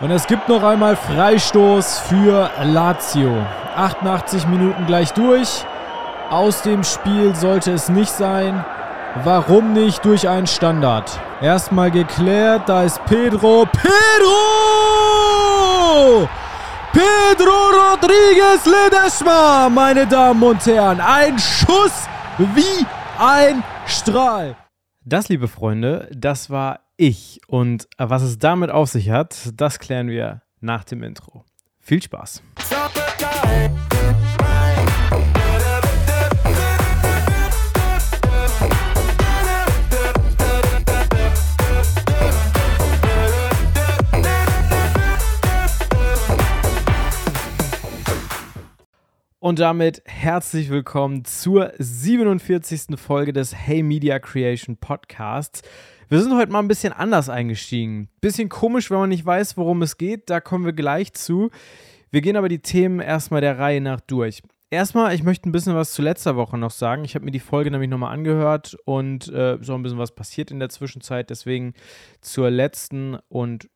Und es gibt noch einmal Freistoß für Lazio. 88 Minuten gleich durch. Aus dem Spiel sollte es nicht sein. Warum nicht durch einen Standard? Erstmal geklärt, da ist Pedro. Pedro! Pedro Rodriguez Ledesma, meine Damen und Herren. Ein Schuss wie ein Strahl. Das, liebe Freunde, das war ich. Und was es damit auf sich hat, das klären wir nach dem Intro. Viel Spaß. Und damit herzlich willkommen zur 47. Folge des Hey Media Creation Podcasts. Wir sind heute mal ein bisschen anders eingestiegen. Bisschen komisch, wenn man nicht weiß, worum es geht. Da kommen wir gleich zu. Wir gehen aber die Themen erstmal der Reihe nach durch. Erstmal, ich möchte ein bisschen was zu letzter Woche noch sagen. Ich habe mir die Folge nämlich nochmal angehört und äh, so ein bisschen was passiert in der Zwischenzeit. Deswegen zur letzten und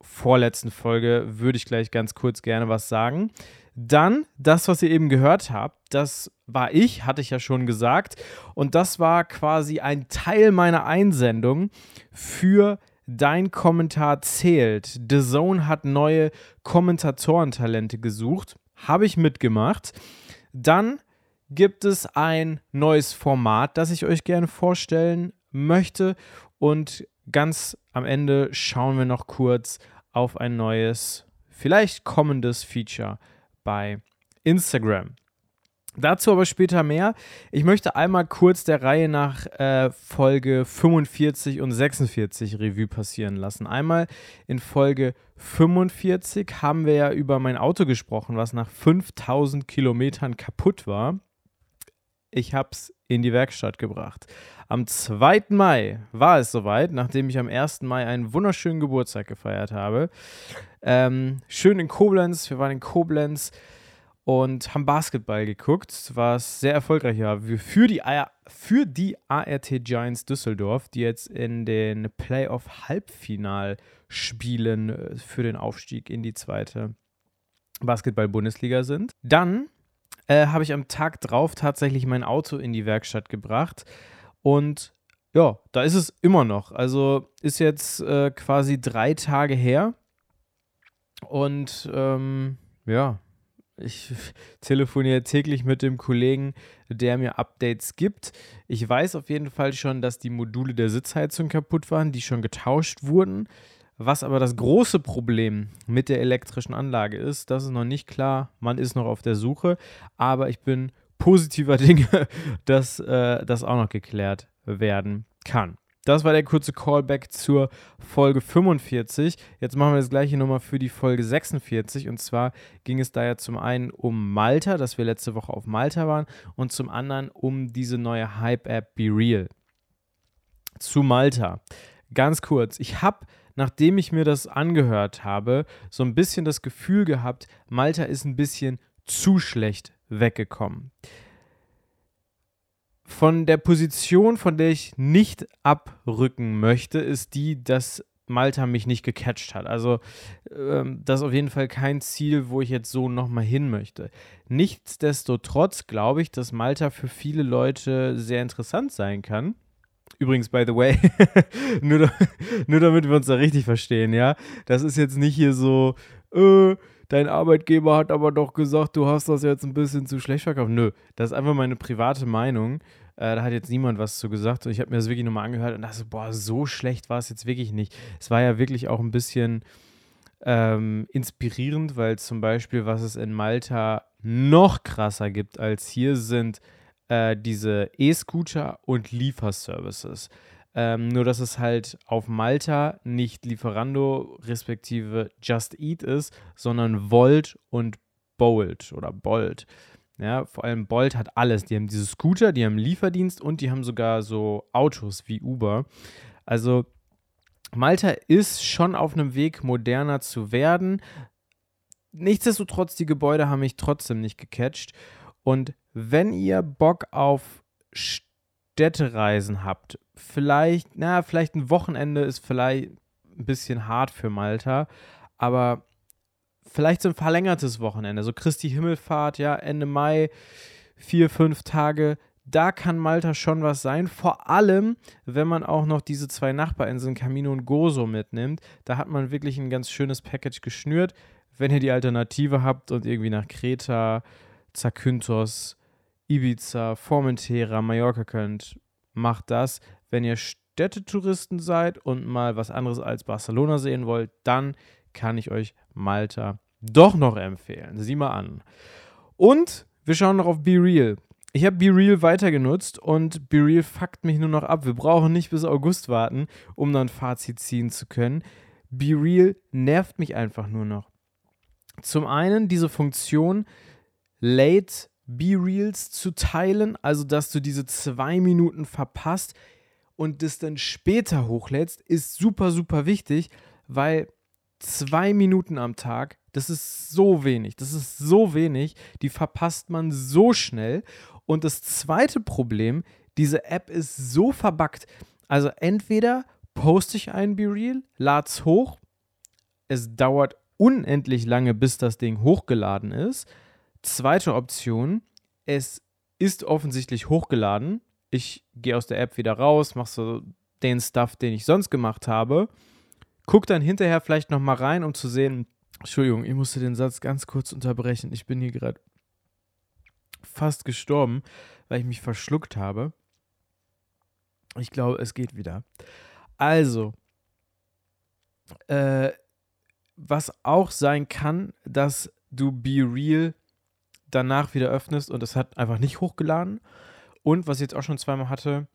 vorletzten Folge würde ich gleich ganz kurz gerne was sagen. Dann das, was ihr eben gehört habt, das war ich, hatte ich ja schon gesagt. Und das war quasi ein Teil meiner Einsendung für Dein Kommentar zählt. The Zone hat neue Kommentatorentalente gesucht. Habe ich mitgemacht. Dann gibt es ein neues Format, das ich euch gerne vorstellen möchte. Und ganz am Ende schauen wir noch kurz auf ein neues, vielleicht kommendes Feature bei Instagram. Dazu aber später mehr. Ich möchte einmal kurz der Reihe nach äh, Folge 45 und 46 Revue passieren lassen. Einmal in Folge 45 haben wir ja über mein Auto gesprochen, was nach 5000 Kilometern kaputt war. Ich habe es in die Werkstatt gebracht. Am 2. Mai war es soweit, nachdem ich am 1. Mai einen wunderschönen Geburtstag gefeiert habe. Ähm, schön in Koblenz, wir waren in Koblenz und haben Basketball geguckt, was sehr erfolgreich war für die, für die ART Giants Düsseldorf, die jetzt in den Playoff-Halbfinalspielen äh, für den Aufstieg in die zweite Basketball-Bundesliga sind. Dann äh, habe ich am Tag drauf tatsächlich mein Auto in die Werkstatt gebracht und ja, da ist es immer noch. Also ist jetzt äh, quasi drei Tage her und ähm, ja, ich telefoniere täglich mit dem Kollegen, der mir Updates gibt. Ich weiß auf jeden Fall schon, dass die Module der Sitzheizung kaputt waren, die schon getauscht wurden. Was aber das große Problem mit der elektrischen Anlage ist, das ist noch nicht klar. Man ist noch auf der Suche, aber ich bin positiver Dinge, dass äh, das auch noch geklärt werden kann. Das war der kurze Callback zur Folge 45. Jetzt machen wir das gleiche nochmal für die Folge 46. Und zwar ging es da ja zum einen um Malta, dass wir letzte Woche auf Malta waren, und zum anderen um diese neue Hype-App Be Real. Zu Malta. Ganz kurz, ich habe, nachdem ich mir das angehört habe, so ein bisschen das Gefühl gehabt, Malta ist ein bisschen zu schlecht weggekommen von der Position, von der ich nicht abrücken möchte, ist die, dass Malta mich nicht gecatcht hat. Also ähm, das ist auf jeden Fall kein Ziel, wo ich jetzt so nochmal hin möchte. Nichtsdestotrotz glaube ich, dass Malta für viele Leute sehr interessant sein kann. Übrigens, by the way, nur, nur damit wir uns da richtig verstehen, ja. Das ist jetzt nicht hier so, äh, dein Arbeitgeber hat aber doch gesagt, du hast das jetzt ein bisschen zu schlecht verkauft. Nö, das ist einfach meine private Meinung. Äh, da hat jetzt niemand was zu gesagt. Und ich habe mir das wirklich nochmal angehört und dachte, boah, so schlecht war es jetzt wirklich nicht. Es war ja wirklich auch ein bisschen ähm, inspirierend, weil zum Beispiel, was es in Malta noch krasser gibt als hier, sind äh, diese E-Scooter und Lieferservices. Ähm, nur, dass es halt auf Malta nicht Lieferando respektive Just Eat ist, sondern Volt und Bolt oder Bolt. Ja, vor allem Bolt hat alles. Die haben diese Scooter, die haben Lieferdienst und die haben sogar so Autos wie Uber. Also Malta ist schon auf einem Weg, moderner zu werden. Nichtsdestotrotz, die Gebäude haben mich trotzdem nicht gecatcht. Und wenn ihr Bock auf Städtereisen habt, vielleicht, na, vielleicht ein Wochenende ist vielleicht ein bisschen hart für Malta, Aber vielleicht so ein verlängertes Wochenende, so Christi Himmelfahrt, ja, Ende Mai, vier, fünf Tage, da kann Malta schon was sein. Vor allem, wenn man auch noch diese zwei Nachbarinseln Camino und Gozo mitnimmt. Da hat man wirklich ein ganz schönes Package geschnürt. Wenn ihr die Alternative habt und irgendwie nach Kreta, Zakynthos, Ibiza, Formentera, Mallorca könnt, macht das. Wenn ihr Städtetouristen seid und mal was anderes als Barcelona sehen wollt, dann kann ich euch Malta doch noch empfehlen. Sieh mal an. Und wir schauen noch auf Be Real. Ich habe Be Real weiter genutzt und Be Real fuckt mich nur noch ab. Wir brauchen nicht bis August warten, um dann ein Fazit ziehen zu können. Be Real nervt mich einfach nur noch. Zum einen diese Funktion, Late Be Reals zu teilen, also dass du diese zwei Minuten verpasst und das dann später hochlädst, ist super, super wichtig, weil zwei Minuten am Tag, das ist so wenig, das ist so wenig, die verpasst man so schnell. Und das zweite Problem, diese App ist so verbuggt. Also entweder poste ich ein BeReal, lad's hoch, es dauert unendlich lange, bis das Ding hochgeladen ist. Zweite Option, es ist offensichtlich hochgeladen. Ich gehe aus der App wieder raus, mache so den Stuff, den ich sonst gemacht habe guck dann hinterher vielleicht nochmal rein, um zu sehen, Entschuldigung, ich musste den Satz ganz kurz unterbrechen. Ich bin hier gerade fast gestorben, weil ich mich verschluckt habe. Ich glaube, es geht wieder. Also, äh, was auch sein kann, dass du Be Real danach wieder öffnest und es hat einfach nicht hochgeladen. Und was ich jetzt auch schon zweimal hatte,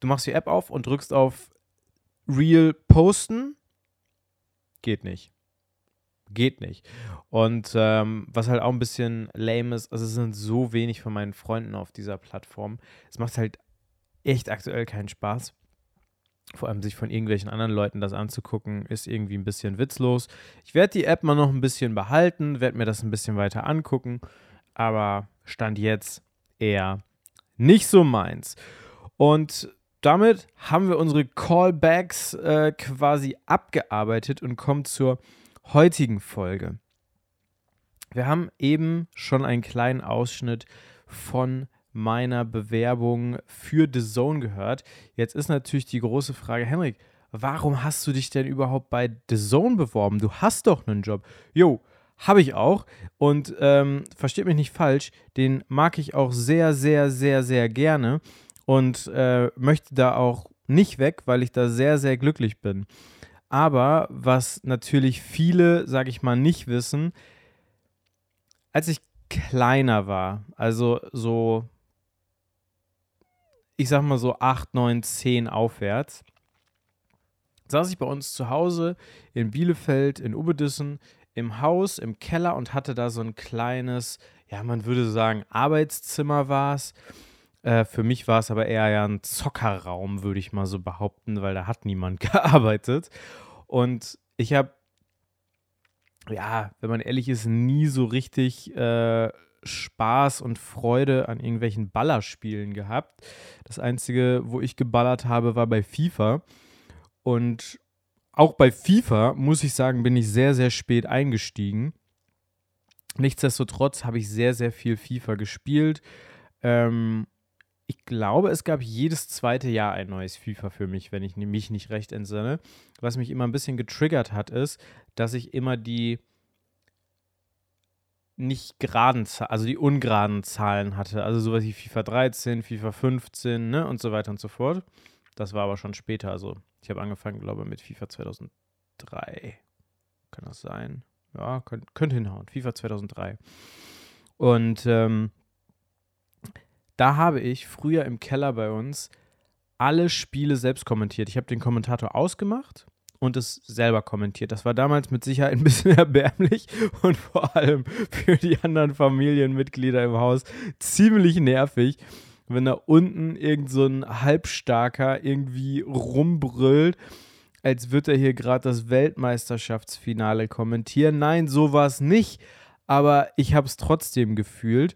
du machst die App auf und drückst auf Real posten geht nicht. Geht nicht. Und ähm, was halt auch ein bisschen lame ist, also es sind so wenig von meinen Freunden auf dieser Plattform. Es macht halt echt aktuell keinen Spaß. Vor allem sich von irgendwelchen anderen Leuten das anzugucken, ist irgendwie ein bisschen witzlos. Ich werde die App mal noch ein bisschen behalten, werde mir das ein bisschen weiter angucken, aber Stand jetzt eher nicht so meins. Und damit haben wir unsere Callbacks äh, quasi abgearbeitet und kommen zur heutigen Folge. Wir haben eben schon einen kleinen Ausschnitt von meiner Bewerbung für The Zone gehört. Jetzt ist natürlich die große Frage, Henrik, warum hast du dich denn überhaupt bei The Zone beworben? Du hast doch einen Job. Jo, habe ich auch. Und ähm, versteht mich nicht falsch, den mag ich auch sehr, sehr, sehr, sehr gerne und äh, möchte da auch nicht weg, weil ich da sehr, sehr glücklich bin. Aber was natürlich viele, sage ich mal, nicht wissen, als ich kleiner war, also so, ich sag mal so 8, 9, 10 aufwärts, saß ich bei uns zu Hause in Bielefeld, in Ubedissen, im Haus, im Keller und hatte da so ein kleines, ja, man würde sagen, Arbeitszimmer war es. Äh, für mich war es aber eher ja ein Zockerraum, würde ich mal so behaupten, weil da hat niemand gearbeitet. Und ich habe, ja, wenn man ehrlich ist, nie so richtig äh, Spaß und Freude an irgendwelchen Ballerspielen gehabt. Das Einzige, wo ich geballert habe, war bei FIFA. Und auch bei FIFA, muss ich sagen, bin ich sehr, sehr spät eingestiegen. Nichtsdestotrotz habe ich sehr, sehr viel FIFA gespielt. Ähm, ich glaube, es gab jedes zweite Jahr ein neues FIFA für mich, wenn ich mich nicht recht entsinne. Was mich immer ein bisschen getriggert hat, ist, dass ich immer die nicht geraden, also die ungeraden Zahlen hatte. Also sowas wie FIFA 13, FIFA 15 ne, und so weiter und so fort. Das war aber schon später. Also ich habe angefangen, glaube ich, mit FIFA 2003. Kann das sein? Ja, könnte könnt hinhauen. FIFA 2003. Und ähm, da habe ich früher im Keller bei uns alle Spiele selbst kommentiert. Ich habe den Kommentator ausgemacht und es selber kommentiert. Das war damals mit Sicherheit ein bisschen erbärmlich und vor allem für die anderen Familienmitglieder im Haus ziemlich nervig, wenn da unten irgend so ein Halbstarker irgendwie rumbrüllt, als würde er hier gerade das Weltmeisterschaftsfinale kommentieren. Nein, so war es nicht, aber ich habe es trotzdem gefühlt.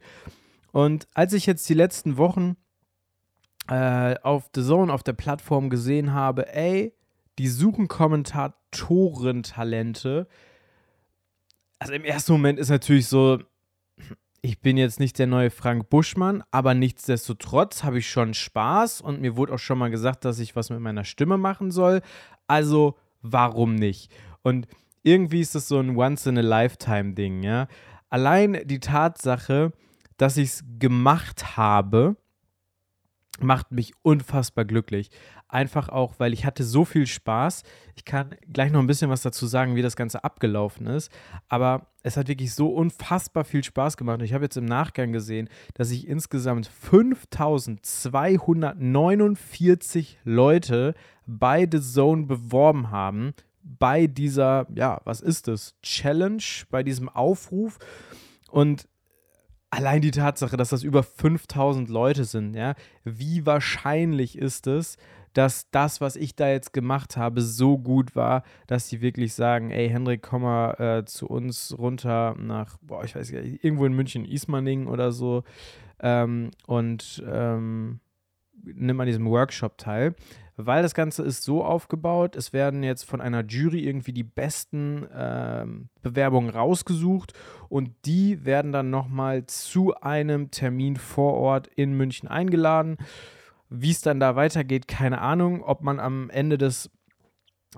Und als ich jetzt die letzten Wochen äh, auf The Zone, auf der Plattform gesehen habe, ey, die suchen Kommentatoren-Talente also im ersten Moment ist natürlich so, ich bin jetzt nicht der neue Frank Buschmann, aber nichtsdestotrotz habe ich schon Spaß und mir wurde auch schon mal gesagt, dass ich was mit meiner Stimme machen soll. Also warum nicht? Und irgendwie ist das so ein Once-in-a-Lifetime-Ding, ja. Allein die Tatsache, dass ich es gemacht habe, macht mich unfassbar glücklich. Einfach auch, weil ich hatte so viel Spaß. Ich kann gleich noch ein bisschen was dazu sagen, wie das Ganze abgelaufen ist. Aber es hat wirklich so unfassbar viel Spaß gemacht. Und ich habe jetzt im Nachgang gesehen, dass sich insgesamt 5249 Leute bei The Zone beworben haben. Bei dieser, ja, was ist das? Challenge, bei diesem Aufruf. Und allein die Tatsache, dass das über 5000 Leute sind, ja, wie wahrscheinlich ist es, dass das, was ich da jetzt gemacht habe, so gut war, dass sie wirklich sagen, ey Hendrik, komm mal äh, zu uns runter nach, boah, ich weiß nicht, irgendwo in München, Ismaning oder so ähm, und ähm, nimm an diesem Workshop teil weil das Ganze ist so aufgebaut, es werden jetzt von einer Jury irgendwie die besten ähm, Bewerbungen rausgesucht und die werden dann nochmal zu einem Termin vor Ort in München eingeladen. Wie es dann da weitergeht, keine Ahnung, ob man am Ende des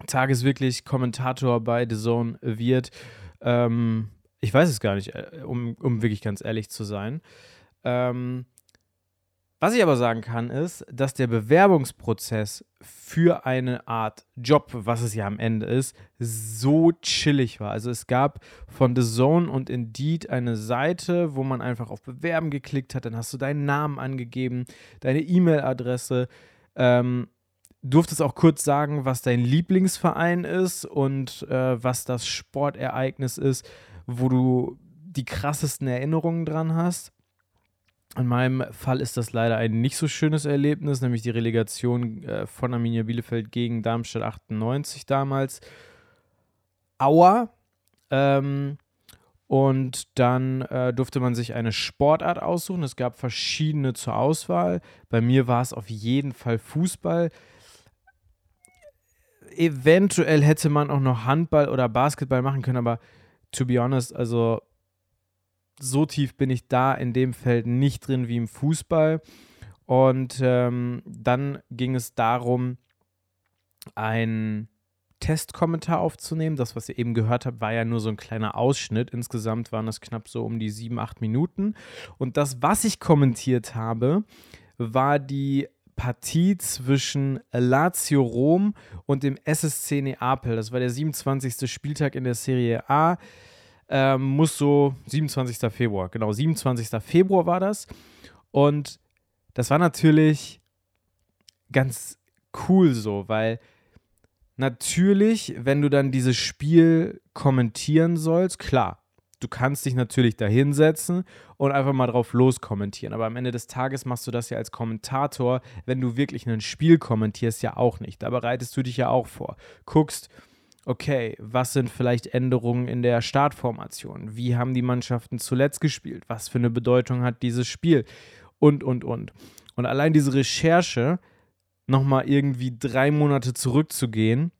Tages wirklich Kommentator bei The Zone wird. Ähm, ich weiß es gar nicht, äh, um, um wirklich ganz ehrlich zu sein. Ähm, was ich aber sagen kann, ist, dass der Bewerbungsprozess für eine Art Job, was es ja am Ende ist, so chillig war. Also es gab von The Zone und Indeed eine Seite, wo man einfach auf Bewerben geklickt hat, dann hast du deinen Namen angegeben, deine E-Mail-Adresse, ähm, durftest auch kurz sagen, was dein Lieblingsverein ist und äh, was das Sportereignis ist, wo du die krassesten Erinnerungen dran hast. In meinem Fall ist das leider ein nicht so schönes Erlebnis, nämlich die Relegation äh, von Arminia Bielefeld gegen Darmstadt 98 damals. Aua. Ähm, und dann äh, durfte man sich eine Sportart aussuchen. Es gab verschiedene zur Auswahl. Bei mir war es auf jeden Fall Fußball. Eventuell hätte man auch noch Handball oder Basketball machen können, aber to be honest, also so tief bin ich da in dem Feld nicht drin wie im Fußball. Und ähm, dann ging es darum, einen Testkommentar aufzunehmen. Das, was ihr eben gehört habt, war ja nur so ein kleiner Ausschnitt. Insgesamt waren es knapp so um die sieben, acht Minuten. Und das, was ich kommentiert habe, war die Partie zwischen Lazio Rom und dem SSC Neapel. Das war der 27. Spieltag in der Serie A ähm, muss so 27. Februar, genau, 27. Februar war das. Und das war natürlich ganz cool so, weil natürlich, wenn du dann dieses Spiel kommentieren sollst, klar, du kannst dich natürlich da hinsetzen und einfach mal drauf loskommentieren. Aber am Ende des Tages machst du das ja als Kommentator, wenn du wirklich ein Spiel kommentierst, ja auch nicht. Da bereitest du dich ja auch vor. Guckst, okay, was sind vielleicht Änderungen in der Startformation? Wie haben die Mannschaften zuletzt gespielt? Was für eine Bedeutung hat dieses Spiel? Und, und, und. Und allein diese Recherche, nochmal irgendwie drei Monate zurückzugehen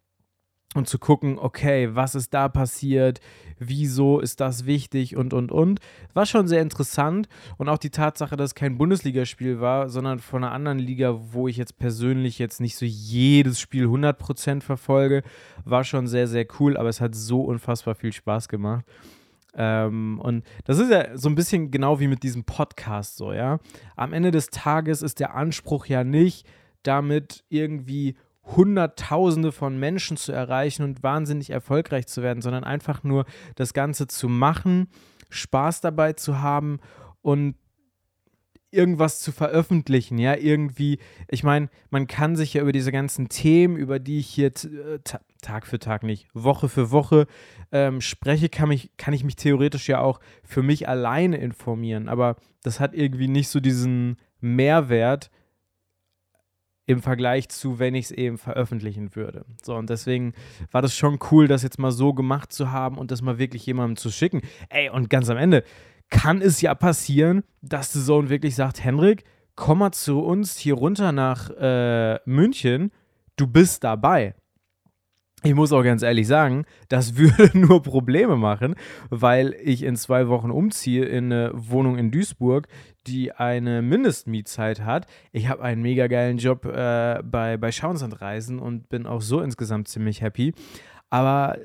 und zu gucken, okay, was ist da passiert, wieso ist das wichtig und, und, und. War schon sehr interessant und auch die Tatsache, dass es kein Bundesligaspiel war, sondern von einer anderen Liga, wo ich jetzt persönlich jetzt nicht so jedes Spiel 100% verfolge, war schon sehr, sehr cool, aber es hat so unfassbar viel Spaß gemacht. Ähm, und das ist ja so ein bisschen genau wie mit diesem Podcast so, ja. Am Ende des Tages ist der Anspruch ja nicht, damit irgendwie Hunderttausende von Menschen zu erreichen und wahnsinnig erfolgreich zu werden, sondern einfach nur das Ganze zu machen, Spaß dabei zu haben und irgendwas zu veröffentlichen, ja, irgendwie, ich meine, man kann sich ja über diese ganzen Themen, über die ich hier äh, Tag für Tag nicht, Woche für Woche ähm, spreche, kann, mich, kann ich mich theoretisch ja auch für mich alleine informieren, aber das hat irgendwie nicht so diesen Mehrwert, im Vergleich zu, wenn ich es eben veröffentlichen würde. So, und deswegen war das schon cool, das jetzt mal so gemacht zu haben und das mal wirklich jemandem zu schicken. Ey, und ganz am Ende kann es ja passieren, dass der Sohn wirklich sagt, Henrik, komm mal zu uns hier runter nach äh, München, du bist dabei. Ich muss auch ganz ehrlich sagen, das würde nur Probleme machen, weil ich in zwei Wochen umziehe in eine Wohnung in Duisburg, die eine Mindestmietzeit hat. Ich habe einen mega geilen Job äh, bei, bei Schauensland Reisen und bin auch so insgesamt ziemlich happy. Aber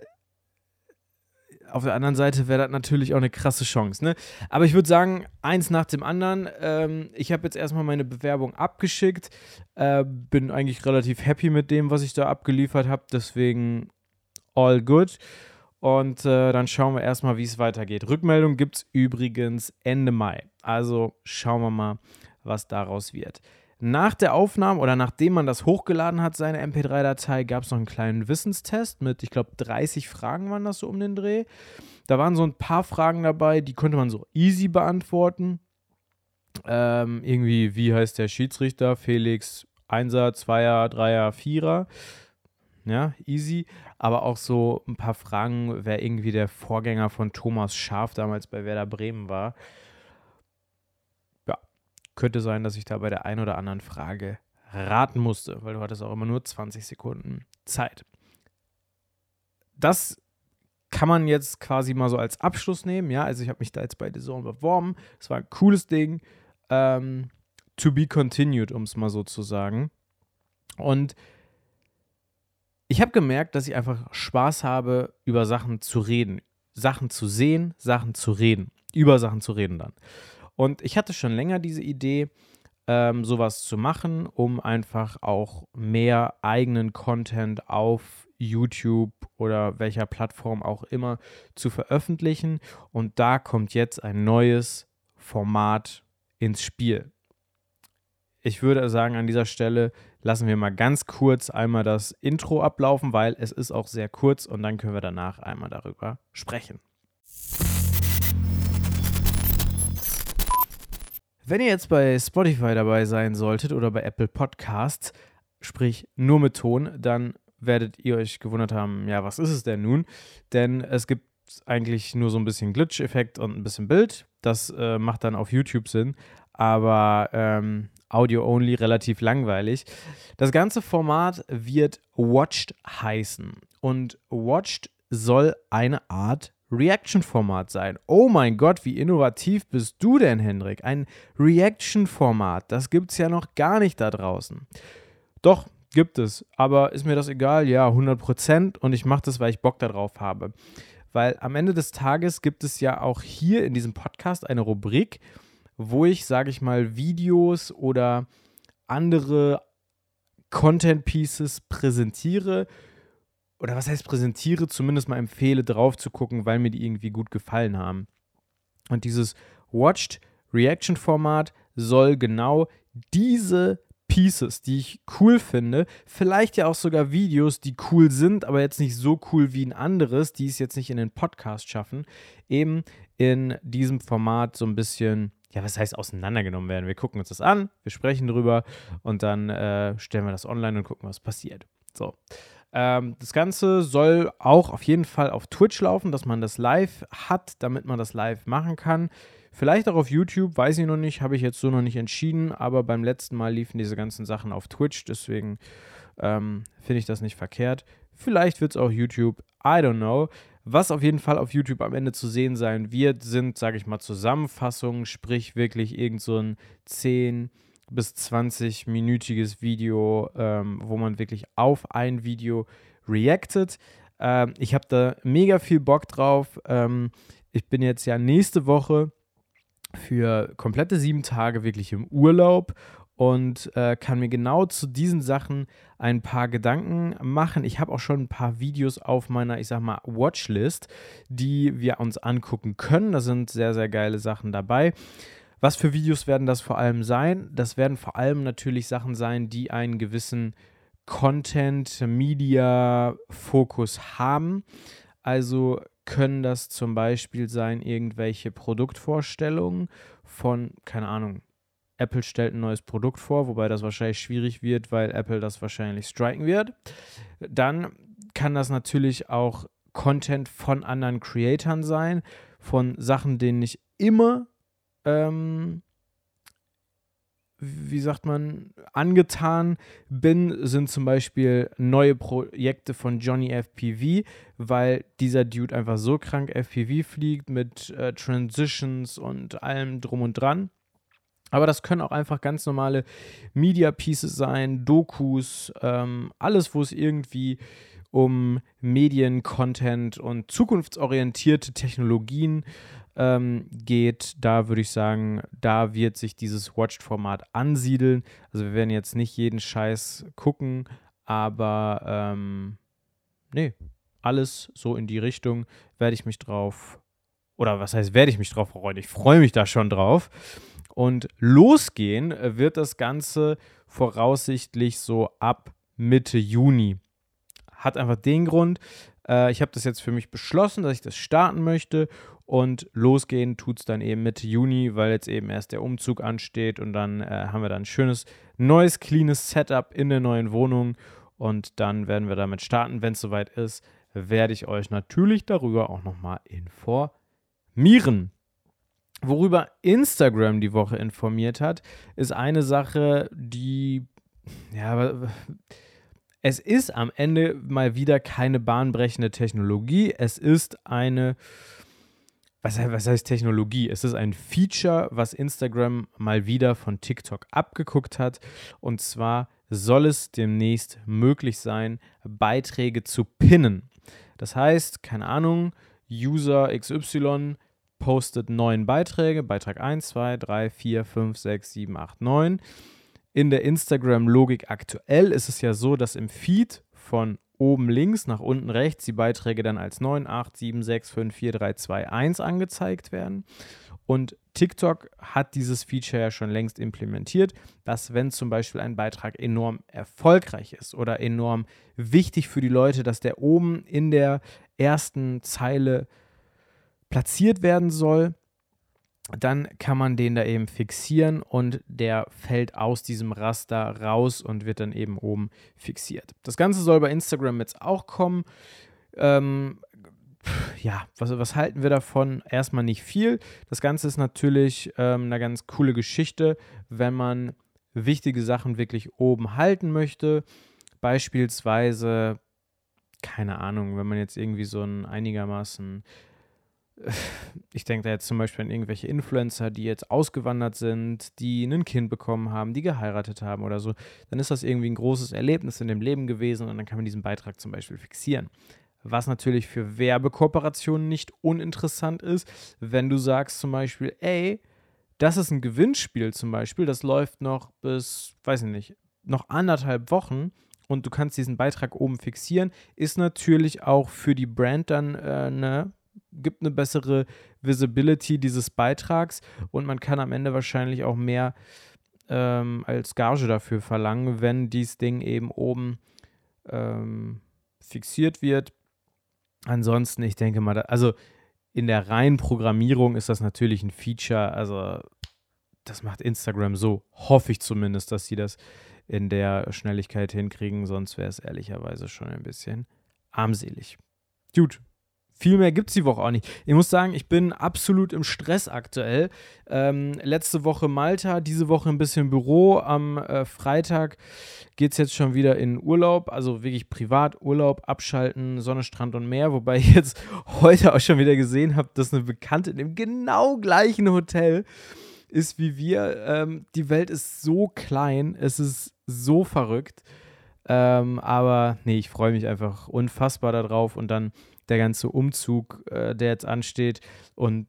auf der anderen Seite wäre das natürlich auch eine krasse Chance. Ne? Aber ich würde sagen, eins nach dem anderen. Ähm, ich habe jetzt erstmal meine Bewerbung abgeschickt. Äh, bin eigentlich relativ happy mit dem, was ich da abgeliefert habe. Deswegen all good. Und äh, dann schauen wir erstmal, wie es weitergeht. Rückmeldung gibt es übrigens Ende Mai. Also schauen wir mal, was daraus wird. Nach der Aufnahme oder nachdem man das hochgeladen hat, seine MP3-Datei, gab es noch einen kleinen Wissenstest mit, ich glaube, 30 Fragen waren das so um den Dreh. Da waren so ein paar Fragen dabei, die konnte man so easy beantworten. Ähm, irgendwie, wie heißt der Schiedsrichter? Felix Einser, Zweier, Dreier, Vierer. Ja, easy. Aber auch so ein paar Fragen, wer irgendwie der Vorgänger von Thomas Schaf damals bei Werder Bremen war könnte sein, dass ich da bei der einen oder anderen Frage raten musste, weil du hattest auch immer nur 20 Sekunden Zeit. Das kann man jetzt quasi mal so als Abschluss nehmen, ja. Also ich habe mich da jetzt bei The Zone beworben. Es war ein cooles Ding. Ähm, to be continued, um es mal so zu sagen. Und ich habe gemerkt, dass ich einfach Spaß habe, über Sachen zu reden. Sachen zu sehen, Sachen zu reden. Über Sachen zu reden dann. Und ich hatte schon länger diese Idee, ähm, sowas zu machen, um einfach auch mehr eigenen Content auf YouTube oder welcher Plattform auch immer zu veröffentlichen. Und da kommt jetzt ein neues Format ins Spiel. Ich würde sagen, an dieser Stelle lassen wir mal ganz kurz einmal das Intro ablaufen, weil es ist auch sehr kurz und dann können wir danach einmal darüber sprechen. Wenn ihr jetzt bei Spotify dabei sein solltet oder bei Apple Podcasts, sprich nur mit Ton, dann werdet ihr euch gewundert haben, ja, was ist es denn nun? Denn es gibt eigentlich nur so ein bisschen Glitch-Effekt und ein bisschen Bild. Das äh, macht dann auf YouTube Sinn, aber ähm, Audio-only relativ langweilig. Das ganze Format wird Watched heißen. Und Watched soll eine Art Reaction-Format sein. Oh mein Gott, wie innovativ bist du denn, Hendrik? Ein Reaction-Format, das gibt es ja noch gar nicht da draußen. Doch, gibt es. Aber ist mir das egal? Ja, 100% und ich mache das, weil ich Bock darauf habe. Weil am Ende des Tages gibt es ja auch hier in diesem Podcast eine Rubrik, wo ich, sage ich mal, Videos oder andere Content Pieces präsentiere oder was heißt präsentiere, zumindest mal empfehle, drauf zu gucken, weil mir die irgendwie gut gefallen haben. Und dieses Watched Reaction Format soll genau diese Pieces, die ich cool finde, vielleicht ja auch sogar Videos, die cool sind, aber jetzt nicht so cool wie ein anderes, die es jetzt nicht in den Podcast schaffen, eben in diesem Format so ein bisschen, ja, was heißt auseinandergenommen werden. Wir gucken uns das an, wir sprechen drüber und dann äh, stellen wir das online und gucken, was passiert. So. Ähm, das Ganze soll auch auf jeden Fall auf Twitch laufen, dass man das live hat, damit man das live machen kann. Vielleicht auch auf YouTube, weiß ich noch nicht, habe ich jetzt so noch nicht entschieden, aber beim letzten Mal liefen diese ganzen Sachen auf Twitch, deswegen ähm, finde ich das nicht verkehrt. Vielleicht wird es auch YouTube, I don't know. Was auf jeden Fall auf YouTube am Ende zu sehen sein wird, sind, sage ich mal, Zusammenfassungen, sprich wirklich irgend so ein 10 bis 20-minütiges Video, ähm, wo man wirklich auf ein Video reactet. Ähm, ich habe da mega viel Bock drauf. Ähm, ich bin jetzt ja nächste Woche für komplette sieben Tage wirklich im Urlaub und äh, kann mir genau zu diesen Sachen ein paar Gedanken machen. Ich habe auch schon ein paar Videos auf meiner, ich sag mal, Watchlist, die wir uns angucken können. Da sind sehr, sehr geile Sachen dabei. Was für Videos werden das vor allem sein? Das werden vor allem natürlich Sachen sein, die einen gewissen Content, Media Fokus haben. Also können das zum Beispiel sein irgendwelche Produktvorstellungen von, keine Ahnung, Apple stellt ein neues Produkt vor, wobei das wahrscheinlich schwierig wird, weil Apple das wahrscheinlich striken wird. Dann kann das natürlich auch Content von anderen Creatoren sein, von Sachen, denen ich immer ähm, wie sagt man, angetan bin, sind zum Beispiel neue Projekte von Johnny FPV, weil dieser Dude einfach so krank FPV fliegt mit äh, Transitions und allem drum und dran. Aber das können auch einfach ganz normale Media Pieces sein, Dokus, ähm, alles, wo es irgendwie um Medien, Content und zukunftsorientierte Technologien ähm, geht. Da würde ich sagen, da wird sich dieses Watched-Format ansiedeln. Also wir werden jetzt nicht jeden Scheiß gucken, aber ähm, nee, alles so in die Richtung werde ich mich drauf, oder was heißt, werde ich mich drauf freuen? Ich freue mich da schon drauf. Und losgehen wird das Ganze voraussichtlich so ab Mitte Juni. Hat einfach den Grund, äh, ich habe das jetzt für mich beschlossen, dass ich das starten möchte. Und losgehen tut es dann eben Mitte Juni, weil jetzt eben erst der Umzug ansteht und dann äh, haben wir dann ein schönes, neues, cleanes Setup in der neuen Wohnung. Und dann werden wir damit starten. Wenn es soweit ist, werde ich euch natürlich darüber auch nochmal informieren. Worüber Instagram die Woche informiert hat, ist eine Sache, die, ja, es ist am Ende mal wieder keine bahnbrechende Technologie. Es ist eine, was, was heißt Technologie? Es ist ein Feature, was Instagram mal wieder von TikTok abgeguckt hat. Und zwar soll es demnächst möglich sein, Beiträge zu pinnen. Das heißt, keine Ahnung, User XY postet neun Beiträge, Beitrag 1, 2, 3, 4, 5, 6, 7, 8, 9. In der Instagram-Logik aktuell ist es ja so, dass im Feed von oben links nach unten rechts die Beiträge dann als 9, 8, 7, 6, 5, 4, 3, 2, 1 angezeigt werden. Und TikTok hat dieses Feature ja schon längst implementiert, dass wenn zum Beispiel ein Beitrag enorm erfolgreich ist oder enorm wichtig für die Leute, dass der oben in der ersten Zeile platziert werden soll, dann kann man den da eben fixieren und der fällt aus diesem Raster raus und wird dann eben oben fixiert. Das Ganze soll bei Instagram jetzt auch kommen. Ähm, ja, was, was, halten wir davon? Erstmal nicht viel. Das Ganze ist natürlich ähm, eine ganz coole Geschichte, wenn man wichtige Sachen wirklich oben halten möchte. Beispielsweise, keine Ahnung, wenn man jetzt irgendwie so ein einigermaßen ich denke da jetzt zum Beispiel an irgendwelche Influencer, die jetzt ausgewandert sind, die ein Kind bekommen haben, die geheiratet haben oder so, dann ist das irgendwie ein großes Erlebnis in dem Leben gewesen und dann kann man diesen Beitrag zum Beispiel fixieren. Was natürlich für Werbekooperationen nicht uninteressant ist, wenn du sagst zum Beispiel, ey, das ist ein Gewinnspiel zum Beispiel, das läuft noch bis, weiß ich nicht, noch anderthalb Wochen und du kannst diesen Beitrag oben fixieren, ist natürlich auch für die Brand dann äh, ne, gibt eine bessere Visibility dieses Beitrags und man kann am Ende wahrscheinlich auch mehr ähm, als Gage dafür verlangen, wenn dieses Ding eben oben ähm, fixiert wird. Ansonsten, ich denke mal, da, also in der reinen Programmierung ist das natürlich ein Feature, also das macht Instagram so, hoffe ich zumindest, dass sie das in der Schnelligkeit hinkriegen, sonst wäre es ehrlicherweise schon ein bisschen armselig. Gut, viel mehr gibt es die Woche auch nicht. Ich muss sagen, ich bin absolut im Stress aktuell. Ähm, letzte Woche Malta, diese Woche ein bisschen Büro. Am äh, Freitag geht es jetzt schon wieder in Urlaub, also wirklich Privaturlaub, abschalten, Sonne, Strand und Meer. Wobei ich jetzt heute auch schon wieder gesehen habe, dass eine Bekannte in dem genau gleichen Hotel ist wie wir. Ähm, die Welt ist so klein, es ist so verrückt. Ähm, aber nee, ich freue mich einfach unfassbar darauf und dann der ganze Umzug, äh, der jetzt ansteht. Und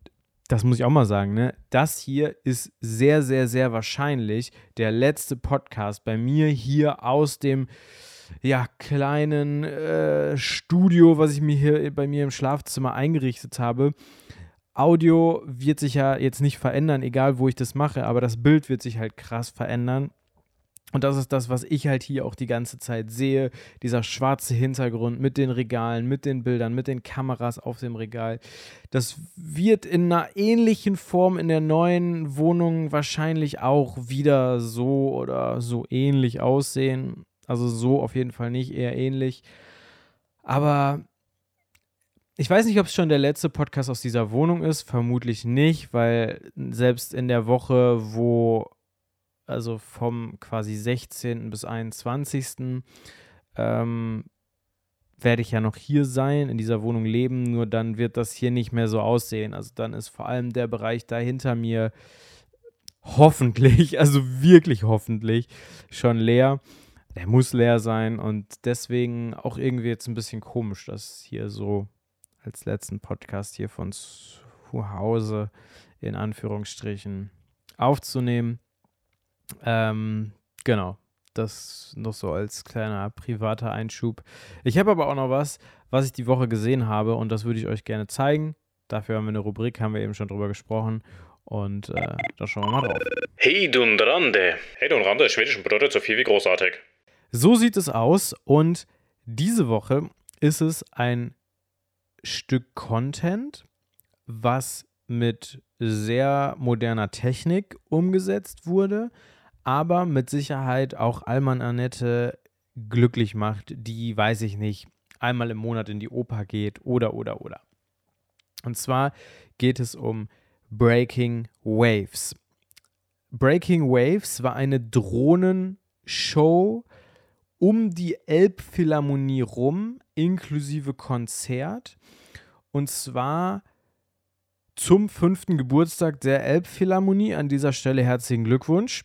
das muss ich auch mal sagen, ne? Das hier ist sehr, sehr, sehr wahrscheinlich der letzte Podcast bei mir hier aus dem ja, kleinen äh, Studio, was ich mir hier bei mir im Schlafzimmer eingerichtet habe. Audio wird sich ja jetzt nicht verändern, egal wo ich das mache, aber das Bild wird sich halt krass verändern. Und das ist das, was ich halt hier auch die ganze Zeit sehe. Dieser schwarze Hintergrund mit den Regalen, mit den Bildern, mit den Kameras auf dem Regal. Das wird in einer ähnlichen Form in der neuen Wohnung wahrscheinlich auch wieder so oder so ähnlich aussehen. Also so auf jeden Fall nicht, eher ähnlich. Aber ich weiß nicht, ob es schon der letzte Podcast aus dieser Wohnung ist. Vermutlich nicht, weil selbst in der Woche, wo also vom quasi 16. bis 21. Ähm, werde ich ja noch hier sein, in dieser Wohnung leben, nur dann wird das hier nicht mehr so aussehen. Also dann ist vor allem der Bereich da hinter mir hoffentlich, also wirklich hoffentlich, schon leer. Der muss leer sein und deswegen auch irgendwie jetzt ein bisschen komisch, das hier so als letzten Podcast hier von zu Hause in Anführungsstrichen aufzunehmen. Ähm, genau, das noch so als kleiner privater Einschub. Ich habe aber auch noch was, was ich die Woche gesehen habe und das würde ich euch gerne zeigen. Dafür haben wir eine Rubrik, haben wir eben schon drüber gesprochen. Und äh, da schauen wir mal drauf. Hey Dunrande. Hey Dunrande, schwedischen bedeutet so viel wie großartig. So sieht es aus und diese Woche ist es ein Stück Content, was mit sehr moderner Technik umgesetzt wurde, aber mit Sicherheit auch Alman Annette glücklich macht, die, weiß ich nicht, einmal im Monat in die Oper geht oder, oder, oder. Und zwar geht es um Breaking Waves. Breaking Waves war eine Drohnenshow um die Elbphilharmonie rum, inklusive Konzert. Und zwar zum fünften Geburtstag der Elbphilharmonie. An dieser Stelle herzlichen Glückwunsch.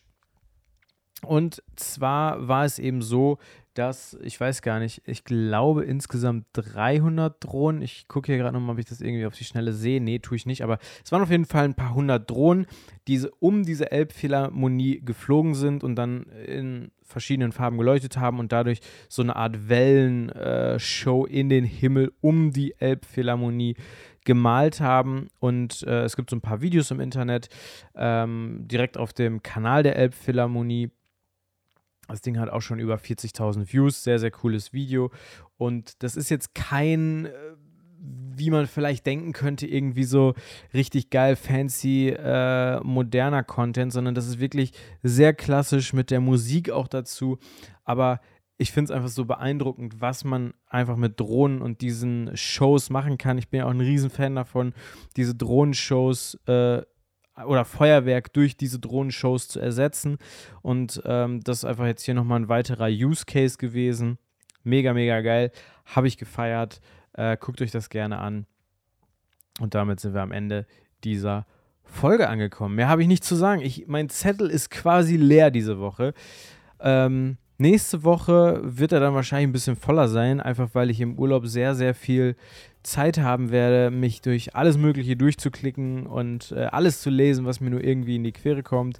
Und zwar war es eben so, dass, ich weiß gar nicht, ich glaube insgesamt 300 Drohnen, ich gucke hier gerade nochmal, ob ich das irgendwie auf die Schnelle sehe, nee, tue ich nicht, aber es waren auf jeden Fall ein paar hundert Drohnen, die um diese Elbphilharmonie geflogen sind und dann in verschiedenen Farben geleuchtet haben und dadurch so eine Art Wellenshow äh, in den Himmel um die Elbphilharmonie gemalt haben. Und äh, es gibt so ein paar Videos im Internet ähm, direkt auf dem Kanal der Elbphilharmonie das Ding hat auch schon über 40.000 Views, sehr, sehr cooles Video. Und das ist jetzt kein, äh, wie man vielleicht denken könnte, irgendwie so richtig geil, fancy, äh, moderner Content, sondern das ist wirklich sehr klassisch mit der Musik auch dazu. Aber ich finde es einfach so beeindruckend, was man einfach mit Drohnen und diesen Shows machen kann. Ich bin ja auch ein Riesenfan davon, diese Drohnenshows äh, oder Feuerwerk durch diese Drohnenshows zu ersetzen. Und ähm, das ist einfach jetzt hier nochmal ein weiterer Use Case gewesen. Mega, mega geil. Habe ich gefeiert. Äh, guckt euch das gerne an. Und damit sind wir am Ende dieser Folge angekommen. Mehr habe ich nicht zu sagen. Ich, mein Zettel ist quasi leer diese Woche. Ähm, nächste Woche wird er dann wahrscheinlich ein bisschen voller sein, einfach weil ich im Urlaub sehr, sehr viel Zeit haben werde, mich durch alles Mögliche durchzuklicken und äh, alles zu lesen, was mir nur irgendwie in die Quere kommt.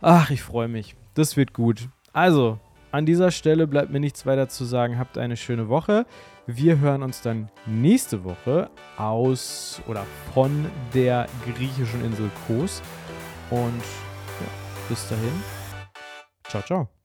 Ach, ich freue mich. Das wird gut. Also, an dieser Stelle bleibt mir nichts weiter zu sagen. Habt eine schöne Woche. Wir hören uns dann nächste Woche aus oder von der griechischen Insel Kos. Und ja, bis dahin. Ciao, ciao.